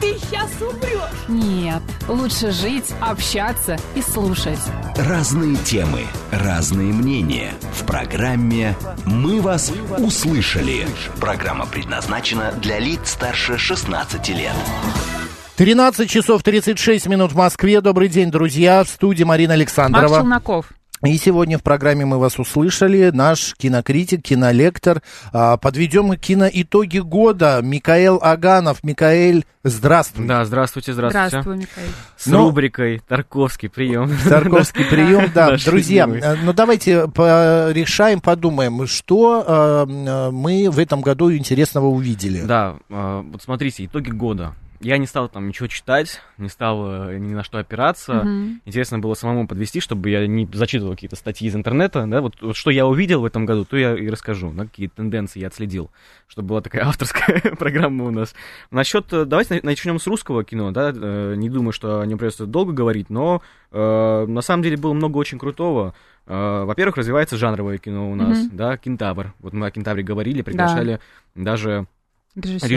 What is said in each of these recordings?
ты сейчас умрешь. Нет, лучше жить, общаться и слушать. Разные темы, разные мнения. В программе «Мы вас услышали». Программа предназначена для лиц старше 16 лет. 13 часов 36 минут в Москве. Добрый день, друзья. В студии Марина Марк Александрова. Челноков. И сегодня в программе мы вас услышали. Наш кинокритик, кинолектор. А, Подведем киноитоги года. Микаэл Аганов. Микаэль, здравствуй. Да, здравствуйте, здравствуйте. Здравствуй, Михаил. С Ну- рубрикой Тарковский прием. Тарковский прием, да. Друзья, э, ну давайте порешаем, подумаем, что э, э, мы в этом году интересного увидели. Да, вот смотрите, итоги года. Я не стал там ничего читать, не стал э, ни на что опираться. Мгм. Интересно было самому подвести, чтобы я не зачитывал какие-то статьи из интернета. Да? Вот, вот что я увидел в этом году, то я и расскажу. Да? Какие тенденции я отследил. Чтобы была такая авторская программа у нас. Насчет, э, давайте на- начнем с русского кино. Да? Э, Не думаю, что о нем придется долго говорить, но э, на самом деле было много очень крутого. Во-первых, развивается жанровое кино у нас, Мгм. да, Кентавр. Вот мы о Кентавре говорили, приглашали даже Режиссера.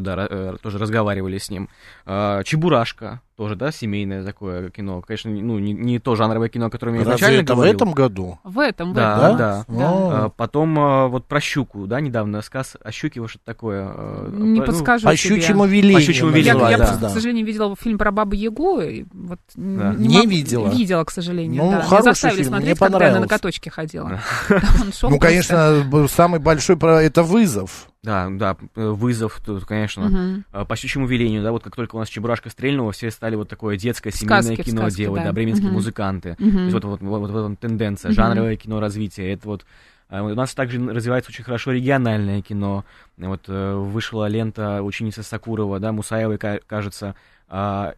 да, э, тоже разговаривали с ним. А, Чебурашка, тоже, да, семейное такое кино. Конечно, ну, не, не то жанровое кино, о котором я Разве изначально это в говорил. этом году? В этом, в Да, этом. да. О. А, Потом а, вот про щуку, да, недавно сказ о щуке, вот что-то такое. а, Не ну, подскажу По тебе. щучьему велению. По щучьему Я, велению, я да, просто, да. к сожалению, видела фильм про Бабу Ягу. и Вот Да. Не могу- видела? Видела, к сожалению, Ну, да. Хороший заставили фильм, мне смотреть, когда я на ноготочке ходила. Ну, конечно, самый большой про это вызов. Да, да, э, вызов тут, конечно. А, По щучьему велению, да, вот как только у нас Чебурашка стрельнула, все стали вот такое детское семейное Сказки кино сказке, делать, да. да, бременские Мгм. музыканты. Мгм. То есть вот, вот, вот, вот в этом тенденция, Мгм. жанровое кино развитие. Это вот а, у нас также развивается очень хорошо региональное кино. Вот э, вышла лента ученицы Сакурова, да, Мусаевой, ка- кажется, а,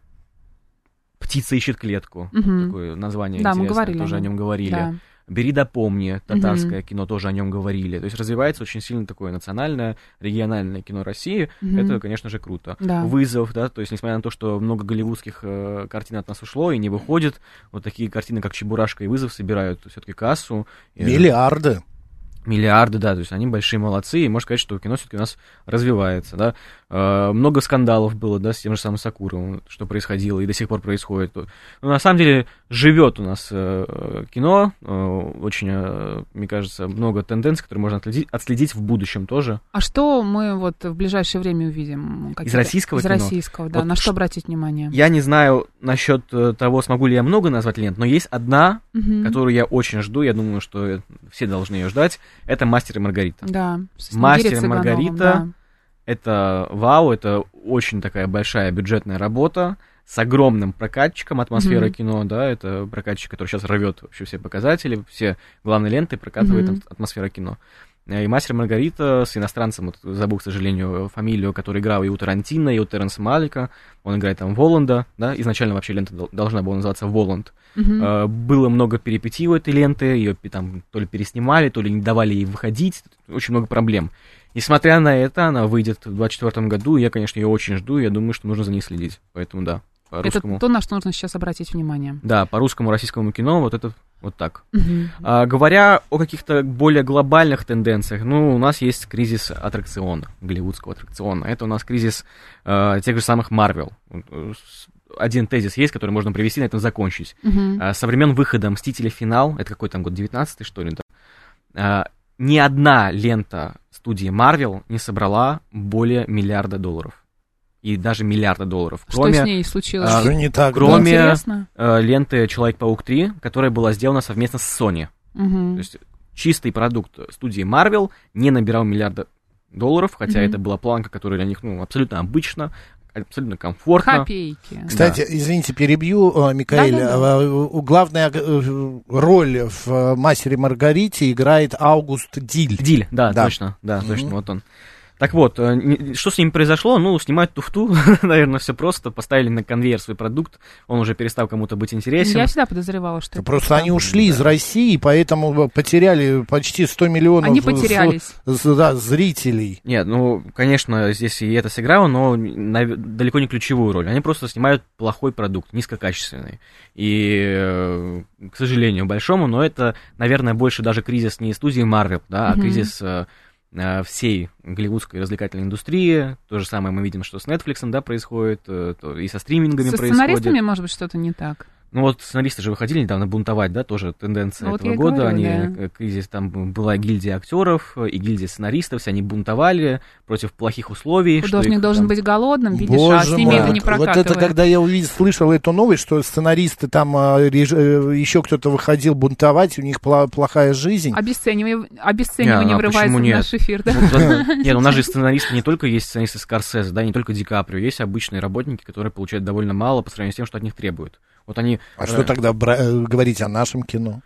«Птица ищет клетку». Мгм. Такое название Да, мы интересное, говорили тоже о нем говорили. Да. «Бери да помни», татарское кино, тоже о нем говорили. То есть развивается очень сильно такое национальное, региональное кино России. Мгм. Это, конечно же, круто. Да. Вызов, да, то есть, несмотря на то, что много голливудских э, картин от нас ушло и не выходит, вот такие картины, как «Чебурашка» и «Вызов» собирают все-таки кассу. И, Миллиарды. Миллиарды, да, то есть они большие молодцы, и можно сказать, что кино все-таки у нас развивается, да. Э, много скандалов было, да, с тем же самым Сакуровым, что происходило и до сих пор происходит. Ну, на самом деле, живет у нас э, кино, э, очень, мне кажется, много тенденций, которые можно отследить, отследить в будущем тоже. А что мы вот в ближайшее время увидим? Какие-то- российского Из кино? российского, да. Вот На что обратить внимание? Я не знаю насчет того, смогу ли я много назвать лент, но есть одна, Мгм. которую я очень жду, я думаю, что все должны ее ждать, это «Мастер и Маргарита». Да. «Мастер и Маргарита». да. Это вау, это очень такая большая бюджетная работа с огромным прокатчиком атмосфера Мгм. кино, да, это прокатчик, который сейчас рвет вообще все показатели, все главные ленты прокатывает ат- атмосфера кино. Э, И «Мастер Маргарита» с иностранцем, вот, забыл, к сожалению, фамилию, который играл и у Тарантино, и у Терренса Малика, он играет там Воланда, да, изначально вообще лента дол- должна была называться «Воланд». Э, Было много перипетий у этой ленты, ее там то ли переснимали, то ли не давали ей выходить, очень много проблем. Несмотря на это, она выйдет в 2024 году, я, конечно, ее очень жду, я думаю, что нужно за ней следить. Поэтому да, по Это русскому. то, на что нужно сейчас обратить внимание. Да, по русскому российскому кино вот это вот так. А, говоря о каких-то более глобальных тенденциях, ну, у нас есть кризис аттракциона, голливудского аттракциона. Это у нас кризис э, тех же самых Марвел. Один тезис есть, который можно привести, на этом закончить. А, Со времен выхода «Мстители. Финал», это какой там год, 19 что ли, да? Ни одна лента студии Marvel не собрала более миллиарда долларов. И даже миллиарда долларов. Что Кроме с ней случилось? а, Что не так? да? кроме- Интересно. э, ленты «Человек-паук 3», которая была сделана совместно с Sony. Мгм. То есть чистый продукт студии Marvel не набирал миллиарда долларов, хотя Мгм. это была планка, которая для них ну, абсолютно обычно, абсолютно комфортно. Копейки. Кстати, извините, перебью, э, Микаэль. Да-да-да. Э, у- Главная э, роль в э, «Мастере Маргарите» играет Аугуст Диль. Диль, да, Да. точно, да, Мгм. точно, вот он. Так вот, э, что с ними произошло? Ну, снимают туфту, наверное, все просто. Поставили на конвейер свой продукт, он уже перестал кому-то быть интересен. Я всегда подозревала, что это Просто они ушли из России, поэтому потеряли почти 100 миллионов Они потерялись. с- да, зрителей. Нет, ну, конечно, здесь и это сыграло, но нав- далеко не ключевую роль. Они просто снимают плохой продукт, низкокачественный. И, э, к сожалению, большому, но это, наверное, больше даже кризис не студии Marvel, да, а кризис э, э, всей голливудской развлекательной индустрии. То же самое мы видим, что с Netflix, да, происходит, э, то и со стримингами Со происходит. сценаристами, может быть, что-то не так. Ну вот сценаристы же выходили недавно бунтовать, да, тоже тенденция Ну, вот этого я и года. говорю, они, да. э, кризис, там была гильдия актеров э, и гильдия сценаристов, все они бунтовали против плохих условий. Художник их должен там- быть голодным, видишь, а Боже с ними мой, это не вот, вот прокатывает. это когда я увидел, слышал эту новость, что сценаристы там, а, реж- э, еще кто-то выходил бунтовать, у них плохая жизнь. Обесценивание, обесценивание Не, а врывается в нет? наш эфир? Ну, да. Нет, у нас же сценаристы не только есть сценаристы Скорсезе, да, не только Ди Каприо, есть обычные работники, которые получают довольно мало по сравнению с тем, что от них требуют. Вот они... А что э, тогда бра- э, говорить о нашем кино?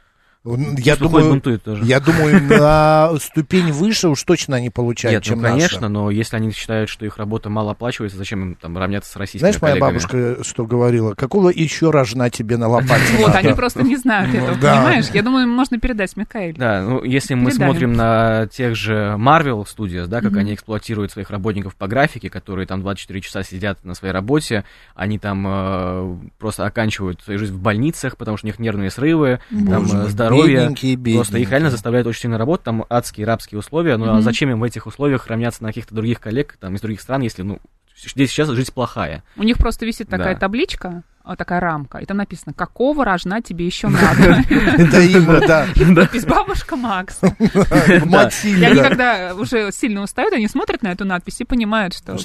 Я пусть выходит, думаю, бунтует тоже. я думаю, на ступень выше уж точно они получают, Нет, чем ну, наши. конечно, но если они считают, что их работа мало оплачивается, зачем им там равняться с российскими Знаешь, моя коллегами? бабушка что говорила? Какого еще рожна тебе на лопате Вот, они просто не знают этого, Да. понимаешь? Я думаю, можно передать Микаэль. Да, ну если мы смотрим на тех же Marvel Studios, да, как они эксплуатируют своих работников по графике, которые там 24 часа сидят на своей работе, они там э, просто оканчивают свою жизнь в больницах, потому что у них нервные срывы, там Боже мой, здоровье. бедненькие, Просто их бедненькие. реально заставляют очень сильно работать, там адские рабские условия, ну а Мгм. зачем им в этих условиях равняться на каких-то других коллег, там, из других стран, если, ну, здесь сейчас жизнь плохая. У них просто висит такая Да. табличка, вот такая рамка, и там написано, какого рожна тебе еще надо. Это им, да. Надпись бабушка Макс. И они, Матильда. когда уже сильно устают, они смотрят на эту надпись и понимают, что...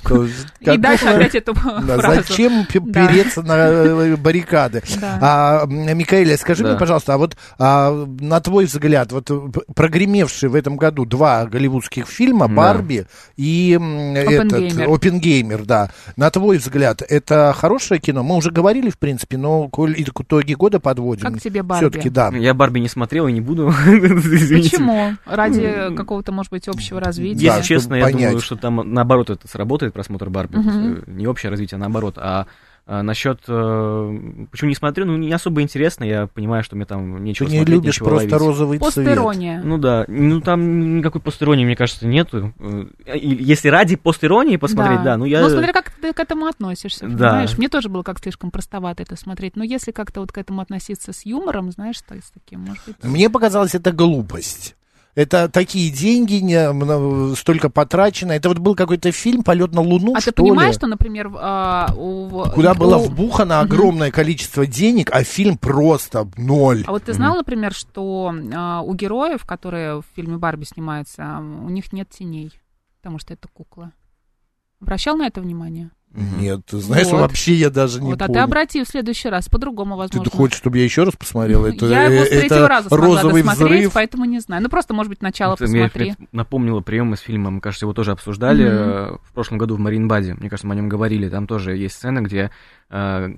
И дальше опять эту фразу. зачем переться на э, баррикады? А, Микаэля, скажи мне, пожалуйста, а вот а, на твой взгляд, вот э, прогремевшие в этом году два голливудских фильма. «Барби» и этот. «Оппенгеймер», да. На твой взгляд, это хорошее кино? Мы уже говорили, в принципе, но итоги года подводим. Как тебе «Барби»? Все-таки, да. Я Барби не смотрел и не буду. Почему? Ради какого-то, может быть, общего развития? Да, Если честно, я думаю, что там наоборот это сработает, просмотр Барби. Э, Не общее развитие, а наоборот. А насчет... э, почему не смотрю? Ну, не особо интересно. Я понимаю, что мне там Ты нечего не смотреть, любишь просто ловить. розовый цвет. Постерония. Ну да, ну там никакой постеронии, мне кажется, нету. Э, и Если ради постеронии посмотреть, да, ну я... Ну, смотря как ты к этому относишься, Да. понимаешь? Мне тоже было как слишком простовато это смотреть. Но если как-то вот к этому относиться с юмором, знаешь, то есть таким, может быть... Мне показалось, это глупость. Это такие деньги, не, столько потрачено. Это вот был какой-то фильм «Полет на Луну», а что ты понимаешь, ли? что, например, а, у... Куда было у- вбухано огромное количество денег, а фильм просто ноль. А вот ты знал, например, что а, у героев, которые в фильме Барби снимаются, а, у них нет теней, потому что это кукла. Обращал на это внимание? Нет, ты знаешь, Вот. вообще я даже не вот, а ты обрати в следующий раз, по-другому, Ты возможно. хочешь, чтобы я еще раз посмотрел? Это, я его с третьего это раза смогла розовый досмотреть, взрыв. поэтому не знаю. Ну, просто, может быть, начало Это мне посмотри. опять напомнило прием из фильма, мы, кажется, его тоже обсуждали э, в прошлом году в Маринбаде. Мне кажется, мы о нем говорили. Там тоже есть сцена, где э,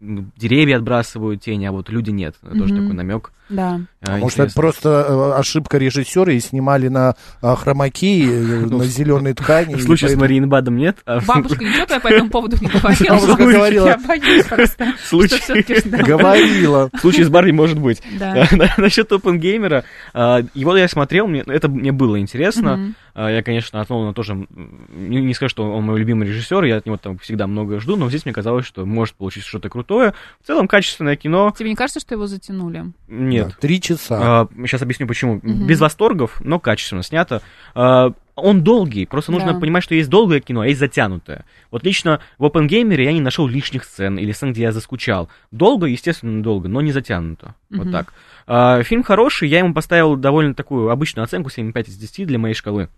деревья отбрасывают тени, а вот люди нет. Это Тоже Мгм. такой намек. Да. Э, Может, это интересно. просто э, ошибка режиссера и снимали на а, хромаки, э, на зеленой ткани. В случае с поэтому- Мариенбадом нет, а Бабушка ничего твоя по этому поводу не говорила? Бабушка говорила. Я боюсь просто. Говорила. в случае с Барби может быть. Да. Насчет Опенгеймера, а, его я смотрел, мне, это мне было интересно. А, Я, конечно, от Нолана тоже не, скажу, что он мой любимый режиссер, я от него там всегда много жду, но здесь мне казалось, что может получиться что-то крутое. В целом, качественное кино Тебе не кажется, что его затянули? нет. Три часа. Сейчас объясню почему. Мгм. Без восторгов, но качественно снято. А, он долгий, просто нужно Да. понимать, что есть долгое кино, а есть затянутое. Вот лично в Опенгеймере я не нашел лишних сцен или сцен, где я заскучал. Долго, естественно, долго, но не затянуто. Вот Мгм. так. А, фильм хороший, я ему поставил довольно такую обычную оценку 7,5 из 10 для моей шкалы.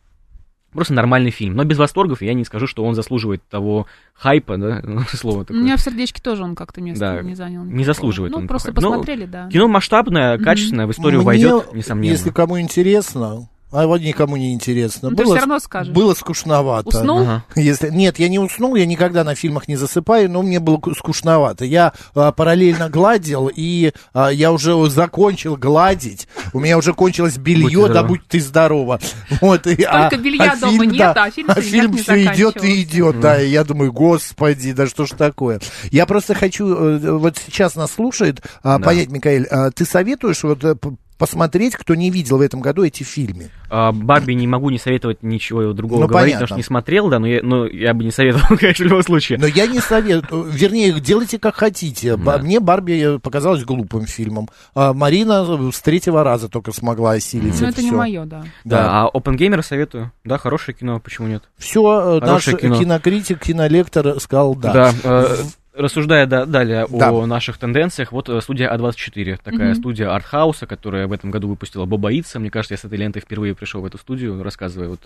Просто нормальный фильм, но без восторгов, я не скажу, что он заслуживает того хайпа, да, слово У такое. меня в сердечке тоже он как-то место Да, не занял. не никакого. заслуживает Ну, он просто. Ну, посмотрели, да. Кино масштабное, качественное, в историю Мне, войдет, несомненно. Если кому интересно, А вот никому не интересно. Ну, ты всё равно скажешь. Было скучновато. Уснул? Ага. Если... Нет, я не уснул, я никогда на фильмах не засыпаю, но мне было ку- скучновато. Я а, параллельно гладил, и а, я уже закончил гладить. У меня уже кончилось белье, Будь да будь ты здорова. Вот, и, а- Только белья а дома фильм, нет, да, а фильм никак не все идет и идет, да, и я думаю, господи, да что ж такое. Я просто хочу, э, вот сейчас нас слушает, а, Да. понять, Микаэль, а ты советуешь вот э, посмотреть, кто не видел в этом году эти фильмы? А, Барби не могу не советовать ничего другого Ну, говорить, понятно. потому что не смотрел, да, но я, но я бы не советовал, конечно, в любом случае. Но я не советую, вернее, делайте как хотите. Да. Мне Барби показалась глупым фильмом. А Марина с третьего раза только смогла осилить Ну, это не всё. мое, да. Да, а Open Gamer советую. Да, хорошее кино, почему нет? Все, наш Хорошее кино. кинокритик, кинолектор сказал да. Да, э, рассуждая да- далее Да. о наших тенденциях, вот э, студия А24, такая Мгм. студия артхауса, которая в этом году выпустила Боба Итса. Мне кажется, я с этой лентой впервые пришел в эту студию, рассказывая, вот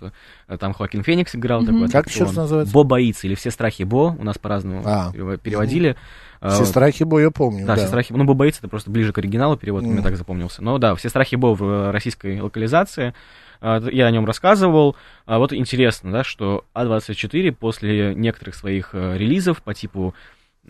э, там Хоакин Феникс играл. Мгм. Такой Как еще называется? Боба Итс или «Все страхи Бо», у нас по-разному А. перево- переводили. Э, Все страхи боя я помню. Да, Да, все страхи. Ну, Боба Итс это просто ближе к оригиналу перевод, Мгм. мне так запомнился. Но да, все страхи Бо в российской локализации. Я о нем рассказывал. А Вот интересно, да, что А24 после некоторых своих релизов по типу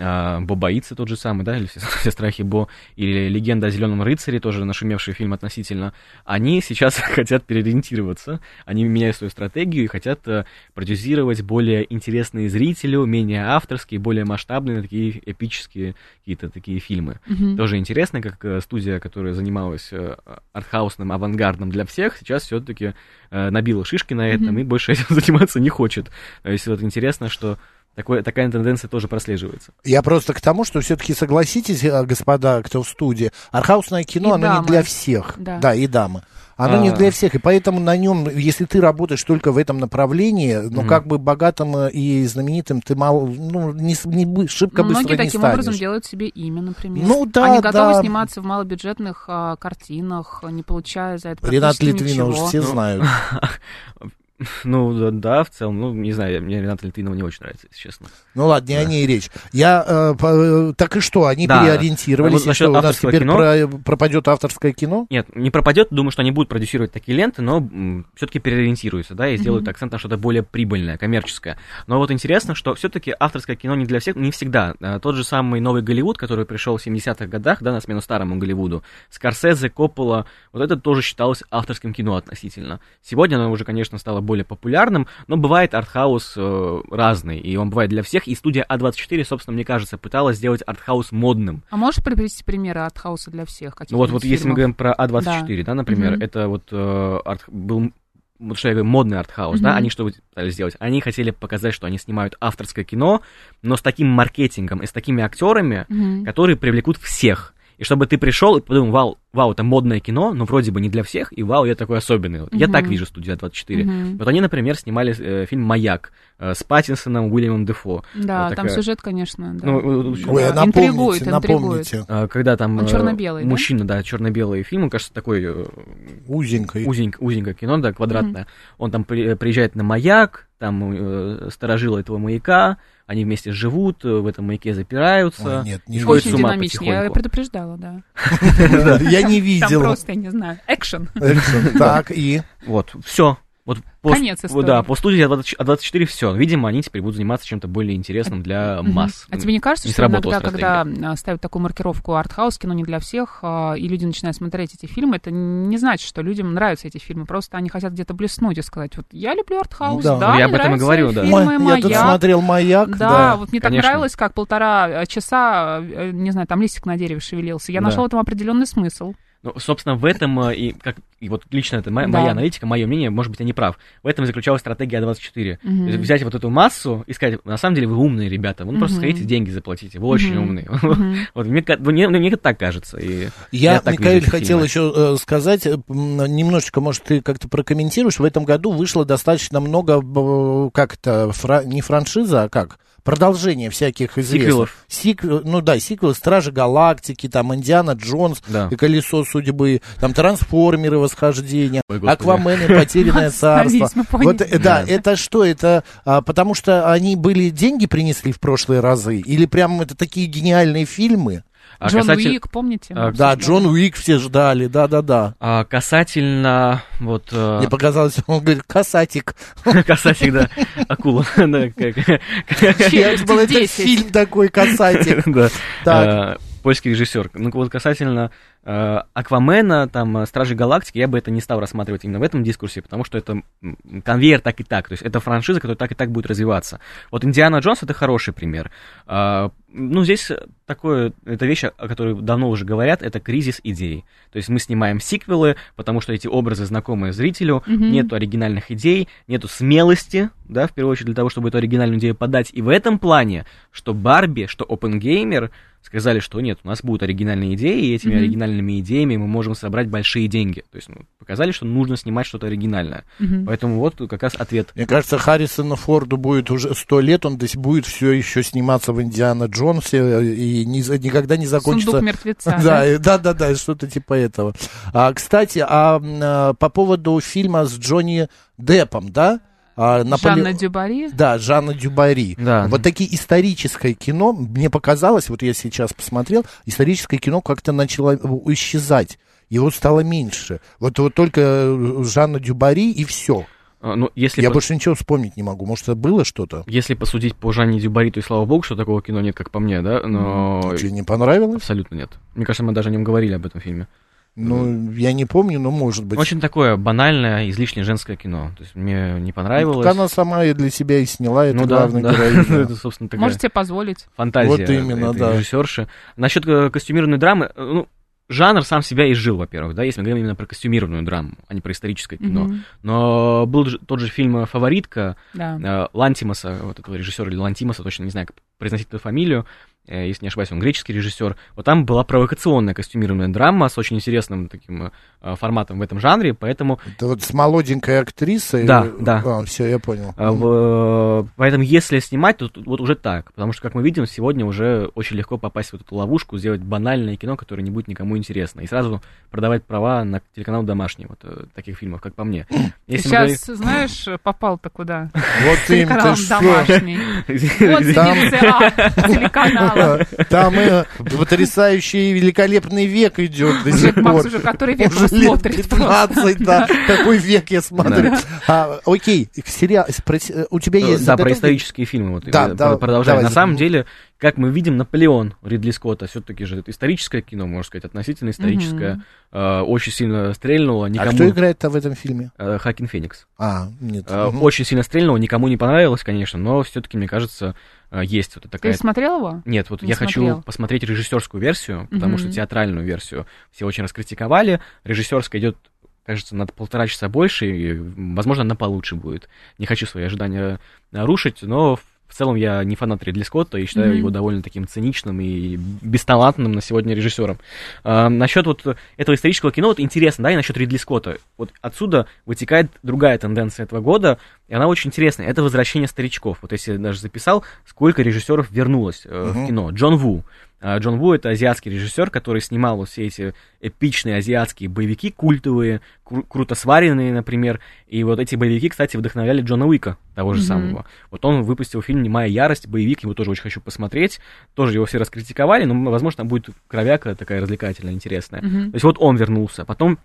а, Боба Итса тот же самый, да, или все, «Все страхи Бо, или Легенда о Зеленом рыцаре, тоже нашумевший фильм относительно, они сейчас хотят переориентироваться, они меняют свою стратегию и хотят э, продюсировать более интересные зрителю, менее авторские, более масштабные, такие эпические какие-то такие фильмы. Мгм. Тоже интересно, как э, студия, которая занималась э, артхаусным авангардом для всех, сейчас все-таки набила шишки на этом Мгм. и больше этим заниматься не хочет. То есть вот интересно, что такое, такая тенденция тоже прослеживается. Я просто к тому, что все-таки согласитесь, э, господа, кто в студии, архаусное кино, И оно дамы. не для всех. Да. и дамы. Оно не А. для всех, и поэтому на нем, если ты работаешь только в этом направлении, ну, Мгм. как бы богатым э, и знаменитым ты мало, ну, не, не бы- шибко Ну, быстро Многие не таким станешь. образом делают себе имя, например. Ну да, Они готовы да. сниматься в малобюджетных а, картинах, не получая за это Ренат Литвинов ничего. все Ну, знают. Ну, да, да, в целом, ну, не знаю, мне Рената Литвинова не очень нравится, если честно. Ну ладно, не о ней речь. Я, э, по- э, так и что, они Да. переориентировались, Вот и что, у нас теперь кино. про- пропадет авторское кино? Нет, не пропадет, думаю, что они будут продюсировать такие ленты, но все-таки переориентируются, да, и сделают акцент на что-то более прибыльное, коммерческое. Но вот интересно, что все-таки авторское кино не для всех, не всегда. А, Тот же самый новый Голливуд, который пришел в 70-х годах, да, на смену старому Голливуду, Скорсезе, Коппола, вот это тоже считалось авторским кино относительно. Сегодня оно уже, конечно, стало более популярным, но бывает артхаус э, разный, и он бывает для всех, и студия А24, собственно, мне кажется, пыталась сделать артхаус модным. А можешь привести примеры артхауса для всех? Ну вот, вот если мы говорим про А24, да, например, Мгм. это вот э, арт- был вот что я говорю, модный артхаус, да, Мгм. они что пытались сделать? Они хотели показать, что они снимают авторское кино, но с таким маркетингом и с такими актерами, Мгм. которые привлекут всех. И чтобы ты пришел и подумал, вау, вау, это модное кино, но вроде бы не для всех, и вау, я такой особенный. Вот Я Мгм. так вижу студию А24. Мгм. Вот они, например, снимали э, фильм «Маяк» э, с Паттинсоном, Уиллемом Дефо. Да, Вот там такая- сюжет, конечно, да. Ну, э, Ой, Да, напомните, интригует, интригует. напомните. А, Когда там Он э, чёрно-белый, да? мужчина, да, черно-белый фильм, он, кажется, такой э, Узенькой. узенько, узенькое кино, да, квадратное. Он там при- приезжает на маяк, там э, сторожилы этого маяка, они вместе живут, э, в этом маяке запираются. Ой, нет, не Очень с ума динамичный. Я предупреждала, да. Я не Там видел. просто, я не знаю, экшен. Экшен. Так, и... Вот, все. Вот по, Конец истории. Да, по студии А24 все. Видимо, они теперь будут заниматься чем-то более интересным для масс. А тебе не кажется, Не что иногда, когда а, ставят такую маркировку артхаус, кино не для всех, а, и люди начинают смотреть эти фильмы, это не значит, что людям нравятся эти фильмы, просто они хотят где-то блеснуть и сказать, вот я люблю артхаус, Ну да. да, Ну, я об этом и говорю, да. фильмы, Ой, я тут «Маяк». смотрел «Маяк», Да, да. вот мне так конечно. нравилось, как полтора часа, не знаю, там листик на дереве шевелился. Я Да. нашел в этом определенный смысл. Ну, собственно, в этом, э, и, как, и вот лично это моя, Да. моя аналитика, мое мнение, может быть, я не прав. В этом и заключалась стратегия А24. Мгм. То есть взять вот эту массу и сказать, на самом деле вы умные ребята, вы ну, просто Мгм. хотите деньги заплатите, вы очень умные. Мгм. Вот мне, ка- мне, мне так кажется. И Я, так Микаэль, хотел фильмы. еще э, сказать, э, немножечко, может, ты как-то прокомментируешь. В этом году вышло достаточно много, как это, фра- не франшиза, а как? Продолжение всяких известных. Сиквелов. Сик- ну да, сиквелы Стражи Галактики, там Индиана Джонс Да. и Колесо судьбы, там Трансформеры Восхождение, Ой. Аквамен и Потерянное царство. Вот, э, да, Да. это что? Это а, потому что они были деньги принесли в прошлые разы? Или прям это такие гениальные фильмы? А Джон касатель- Уик, помните? А, Да. Джон Уик все ждали, да-да-да. А, касательно вот... э, Мне показалось, он говорит, касатик. Касатель, да, акула. Да, как- Я думал, это 10. фильм такой, касатик. Э, Польский режиссер. Ну вот касательно э, Аквамена, там, э, Стражи Галактики, я бы это не стал рассматривать именно в этом дискурсе, потому что это конвейер так и так. То есть это франшиза, которая так и так будет развиваться. Вот Индиана Джонс это хороший пример. А, ну, здесь такое, это вещь, о которой давно уже говорят, это кризис идей. То есть мы снимаем сиквелы, потому что эти образы знакомые зрителю, Мгм. нету оригинальных идей, нету смелости, да, в первую очередь для того, чтобы эту оригинальную идею подать. И в этом плане, что Барби, что OpenGamer сказали, что нет, у нас будут оригинальные идеи, и этими Мгм. оригинальными идеями мы можем собрать большие деньги. То есть ну, показали, что нужно снимать что-то оригинальное. Мгм. Поэтому вот как раз ответ. Мне кажется, Харрисону Форду будет уже сто лет, он здесь будет все еще сниматься в Индиана Джонсе э, и не никогда не закончится. Сундук мертвеца. Да, да? да, да, да, что-то типа этого. А, кстати, а, а, по поводу фильма с Джонни Деппом, да? А, Наполе- Жанна Дюбари. Да, Жанна Дюбари. Да. Вот такие историческое кино, мне показалось, вот я сейчас посмотрел, историческое кино как-то начало исчезать. Его стало меньше. Вот, вот только э, Жанна Дюбари и все. А, Ну, если, Я по- больше ничего вспомнить не могу. Может, это было что-то? если посудить по Жанне Дюбари, то и слава богу, что такого кино нет, как по мне, да? Но Тебе не понравилось? абсолютно нет. Мне кажется, мы даже о нем говорили об этом фильме. Ну, я не помню, но может быть. Очень такое банальное, излишне женское кино. То есть мне не понравилось. Так она сама и для себя и сняла, это ну да, главная да. героиня. это, собственно, такая Можете позволить. фантазия Вот именно, этой да. режиссерши. Насчет э, костюмированной драмы, э, ну, жанр сам себя изжил, во-первых, да, если мы говорим именно про костюмированную драму, а не про историческое кино. Но был же тот же фильм «Фаворитка» Да. э, Лантимаса, вот этого режиссера, или Лантимаса, точно не знаю, как произносить эту фамилию, э, если не ошибаюсь, он греческий режиссер. Вот там была провокационная костюмированная драма с очень интересным таким э, форматом в этом жанре, поэтому Это вот с молоденькой актрисой. Да, э, да. А, все, я понял. А, в- Поэтому если снимать, то тут вот уже так. Потому что, как мы видим, сегодня уже очень легко попасть в эту ловушку, сделать банальное кино, которое не будет никому интересно. И сразу продавать права на телеканал домашний, вот э, таких фильмов, как по мне. Ты Если мы говорим- сейчас, знаешь, попал-то куда? Вот им Телеканал ты что? домашний. Вот Там- телеканала. Там э, потрясающий великолепный век идет до сих Макс пор. уже который век смотрит 15, да. Какой век я смотрю. А, Окей, сериал, э, у тебя есть Да, про исторические фильмы, вот Да, э, да, продолжая. давай, На самом деле, как мы видим, Наполеон Ридли Скотта, все-таки же это историческое кино, можно сказать, относительно историческое, э, очень сильно стрельнуло, А никому... кто играет в этом фильме? Э, Хакин Феникс. А, нет. Э. Очень сильно стрельнуло, никому не понравилось, конечно, но все-таки, мне кажется, есть вот Ты такая смотрел его? Нет, вот Не я хочу смотрел. посмотреть режиссерскую версию, потому что Мгм. театральную версию все очень раскритиковали. Режиссерская идет, кажется, на полтора часа больше, и, возможно, она получше будет. Не хочу свои ожидания нарушить, но в целом я не фанат Ридли Скотта и считаю Мгм. его довольно таким циничным и бесталантным на сегодня режиссером. А, насчет вот этого исторического кино, вот интересно, да, и насчет Ридли Скотта. Вот отсюда вытекает другая тенденция этого года, и она очень интересная. Это возвращение старичков. Вот если я даже записал, сколько режиссеров вернулось э, Мгм. в кино. Джон Ву. А, Джон Ву это азиатский режиссер, который снимал все эти эпичные азиатские боевики, культовые, кру- круто сваренные, например. И вот эти боевики, кстати, вдохновляли Джона Уика, того же Мгм. самого. Вот он выпустил фильм «Немая ярость», боевик, его тоже очень хочу посмотреть. Тоже его все раскритиковали, но, возможно, там будет кровяка такая развлекательная, интересная. Мгм. То есть вот он вернулся. Потом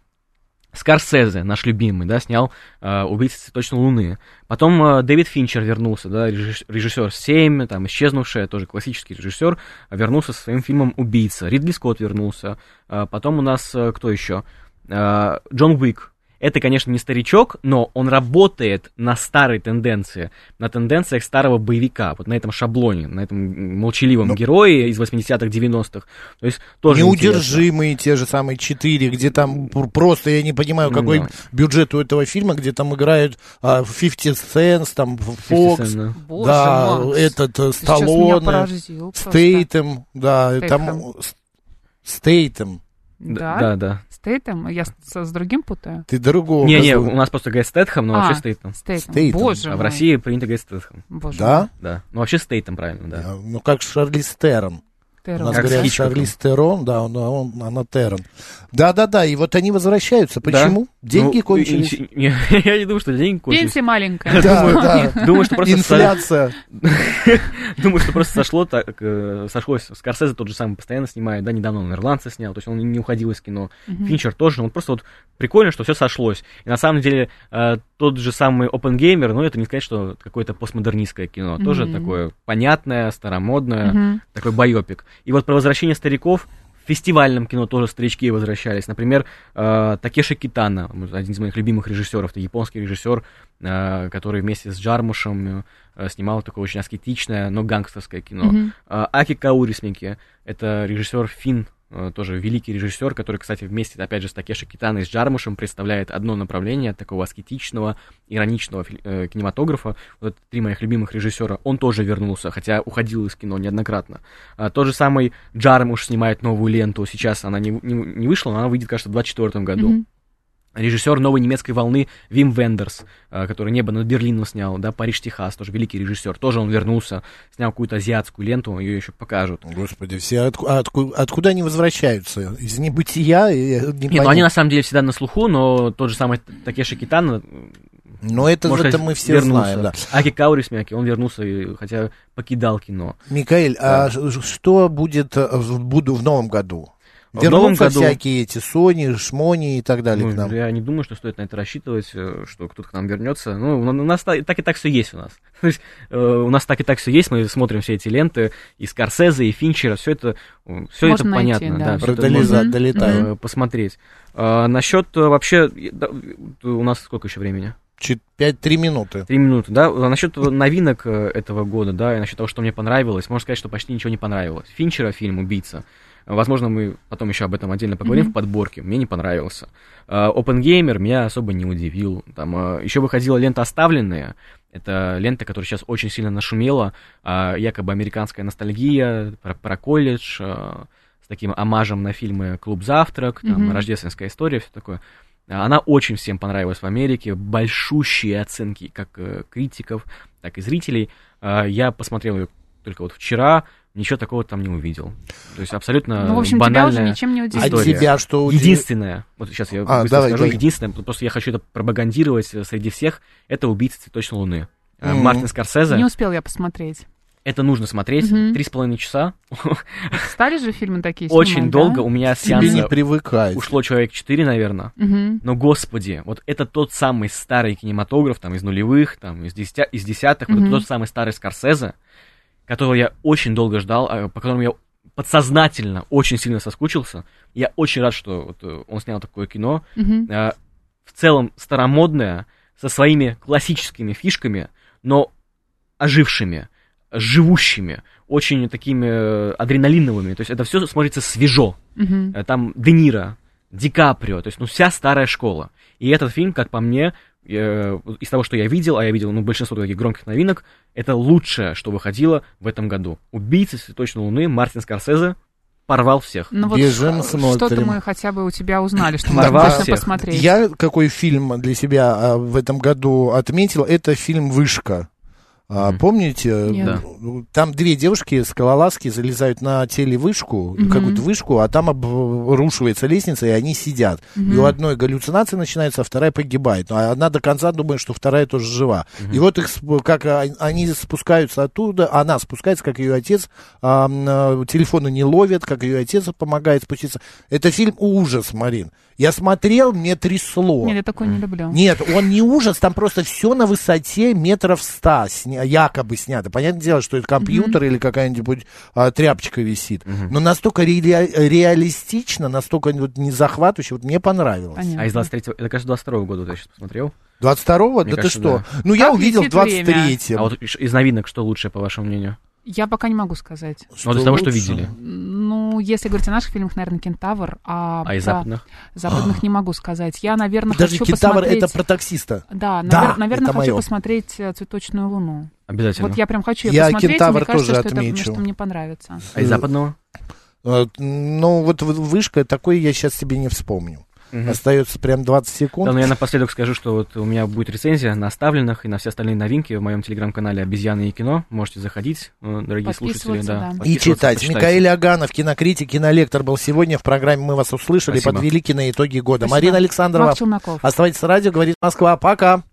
Скорсезе, наш любимый, да, снял э, «Убийца цветочной луны». Потом э, Дэвид Финчер вернулся, да, режисс- режиссер «Семь», там, «Исчезнувшая», тоже классический режиссер, вернулся со своим фильмом «Убийца». Ридли Скотт вернулся. Э, потом у нас э, кто еще? Э, Джон Уик. Это, конечно, не старичок, но он работает на старой тенденции, на тенденциях старого боевика, вот на этом шаблоне, на этом молчаливом Ну, герое из 80-х, 90-х. То есть тоже интересно. Неудержимые те же самые четыре, где там пр- просто, я не понимаю, Ну какой да. бюджет у этого фильма, где там играют а, 50 Cent, там 50 Фокс, Cent, да. Боже, да, Макс, этот э, Сталлоне. Стейтем, да, Стейтем. там Стейтем. Да? Да, да. Стейтем? Я с, с другим путаю? Ты другого. Не-не, зовут. у нас просто говорят Стэтхэм, но А. вообще Стейтем. Стейтем. Стейтем. Боже А в. России принято говорить Стэтхэм. Боже Да? Да. Ну, вообще Стейтем, правильно, да. А, Ну, как Шарли Стерон. У Террон. нас Как говорят. Шарлиз Терон, да, он, он, она Террон. Да-да-да, и вот они возвращаются. Почему? Деньги Ну, кончились. и- и- не, Я не думаю, что деньги кончились. Пенсия маленькая. Да, да. Думаю, что просто со- Инфляция. Думаю, что просто сошло так, э, сошлось. Скорсезе тот же самый постоянно снимает, да, недавно он ирландца снял, то есть он не уходил из кино. Финчер тоже, он просто вот прикольно, что все сошлось. И на самом деле э, тот же самый Опенгеймер, ну это не сказать, что какое-то постмодернистское кино, тоже Мгм. такое понятное, старомодное, Мгм. такой байопик. И вот про возвращение стариков в фестивальном кино тоже старички возвращались. Например, э, Такеши Китана, один из моих любимых режиссеров, это японский режиссер, э, который вместе с Джармушем э, снимал такое очень аскетичное, но гангстерское кино. Мгм. А, Аки Каурисмики, это режиссер Фин, э, тоже великий режиссер, который, кстати, вместе, опять же, с Такеши Китаной и с Джармушем представляет одно направление такого аскетичного, ироничного э, кинематографа. Вот это три моих любимых режиссера. Он тоже вернулся, хотя уходил из кино неоднократно. А, тот же самый Джармуш снимает новую ленту. Сейчас она не, не, не вышла, но она выйдет, кажется, в 2024 году. Мгм. Режиссер новой немецкой волны Вим Вендерс, э, который «Небо над Берлином» снял, да, «Париж, Техас», тоже великий режиссер. Тоже он вернулся, снял какую-то азиатскую ленту, ее еще покажут. Господи, все отку- отку- откуда они возвращаются? Из небытия? И, э, Не, ну они на самом деле всегда на слуху, но тот же самый Такеши Китана, Но это, можно это мы все вернулся. знаем, да. Аки Каурисмяки, он вернулся, хотя покидал кино. Микаэль, а ш- что будет э, в, буду в новом году? В новом Вернутся году- всякие эти Сони, Шмони и так далее Ну, к нам. я не думаю, что стоит на это рассчитывать, э, что кто-то к нам вернется. Ну, у нас та- так и так все есть у нас. То есть э, у нас так и так все есть, мы смотрим все эти ленты, и Скорсезе, и Финчера, все это, все это Можно найти, понятно. да. да, всё это Мгм. долетают. э, посмотреть. А, насчет э, вообще, э, да, э, у нас сколько еще времени? Чуть пять, три минуты. Три минуты, да? А Насчет новинок э, этого года, да, и насчет того, что мне понравилось, можно сказать, что почти ничего не понравилось. Финчера фильм «Убийца». Возможно, мы потом еще об этом отдельно поговорим Мгм. в подборке. Мне не понравился. Опенгеймер меня особо не удивил. Там еще выходила лента «Оставленные». Это лента, которая сейчас очень сильно нашумела. а, Якобы американская ностальгия про, про колледж, а, с таким амажем на фильмы «Клуб завтрак», там, Мгм. «Рождественская история», все такое. А, Она очень всем понравилась в Америке, большущие оценки как э, критиков, так и зрителей. А, Я посмотрел ее только вот вчера, ничего такого там не увидел. То есть абсолютно Ну, в общем, тебя уже банальная ничем не А история. тебя что удивило? Единственное, вот сейчас я А, быстро давай, скажу, давай. единственное, просто я хочу это пропагандировать э, среди всех, это «Убийца цветочной луны». Э, Мгм. Мартин Скорсезе, Не успел я посмотреть. это нужно смотреть, три с половиной часа, Стали же фильмы такие очень снимать, долго, да? у меня с Тебе не привыкать. ушло человек 4, наверное, Мгм. Но, господи, вот это тот самый старый кинематограф, там, из нулевых, там, из, десятых, вот Мгм. это тот самый старый Скорсезе, которого я очень долго ждал, а, по которому я подсознательно очень сильно соскучился. Я очень рад, что вот, э, он снял такое кино. Э, В целом старомодное, со своими классическими фишками, но ожившими, живущими, очень такими э, адреналиновыми. То есть это все смотрится свежо. Э, Там Де Ниро, Ди Каприо, то есть, ну, вся старая школа. И этот фильм, как по мне, из того, что я видел, а я видел, ну, большинство таких громких новинок, это лучшее, что выходило в этом году. «Убийца цветочной луны» Мартин Скорсезе порвал всех. Ну вот Бежим, что-то мы хотя бы у тебя узнали, что можно точно всех. посмотреть. Я какой фильм для себя а, в этом году отметил, это фильм «Вышка». А, помните? Нет. Да. Ну, Там две девушки, скалолазки, залезают на телевышку, Мгм. какую-то вышку, а там обрушивается лестница, и они сидят. И Мгм. у одной галлюцинация начинается, а вторая погибает. А одна до конца думает, что вторая тоже жива. И вот их, как а, они спускаются оттуда, она спускается, как ее отец, а, м, а, телефоны не ловят, как ее отец помогает спуститься. Это фильм ужас, Марин. Я смотрел, мне трясло. Нет, я такой не люблю. Нет, он не ужас, там просто все на высоте метров ста, сня- якобы снято. Понятное дело, что это компьютер или какая-нибудь а, тряпочка висит. Но настолько ре- реалистично, настолько вот не захватывающе, вот мне понравилось. Понятно. А из 23 это, кажется, 22 года, вот я сейчас посмотрел. 22-го? Мне Да ты кажется, что? да. Ну, я Как увидел в летит время? 23-м. А вот из новинок что лучше, по вашему мнению? Я пока не могу сказать. Ну, вот из того, что лучше? видели. Ну, если говорить о наших фильмах, наверное, «Кентавр», а, А из западных? западных не могу сказать. Я, наверное, Подожди, хочу кентавр посмотреть... это про таксиста. Да, Да, навер- наверное, это хочу моё. посмотреть э, «Цветочную луну». Обязательно. Вот я прям хочу ее Я посмотреть, «Кентавр» мне кажется, тоже что, это, отмечу. что мне понравится. А из западного? Э, Ну, вот вышка, такой я сейчас тебе не вспомню. Мгм. Остается прям 20 секунд. Да, но я напоследок скажу, что вот у меня будет рецензия на оставленных и на все остальные новинки в моем телеграм-канале «Обезьяны и кино». Можете заходить, э, дорогие слушатели. Да, да. И читать. почитайте. Микаэль Аганов, кинокритик, кинолектор был сегодня в программе «Мы вас услышали», Спасибо. подвели киноитоги года. Спасибо. Марина Александрова. Оставайтесь с радио, говорит Москва. Пока.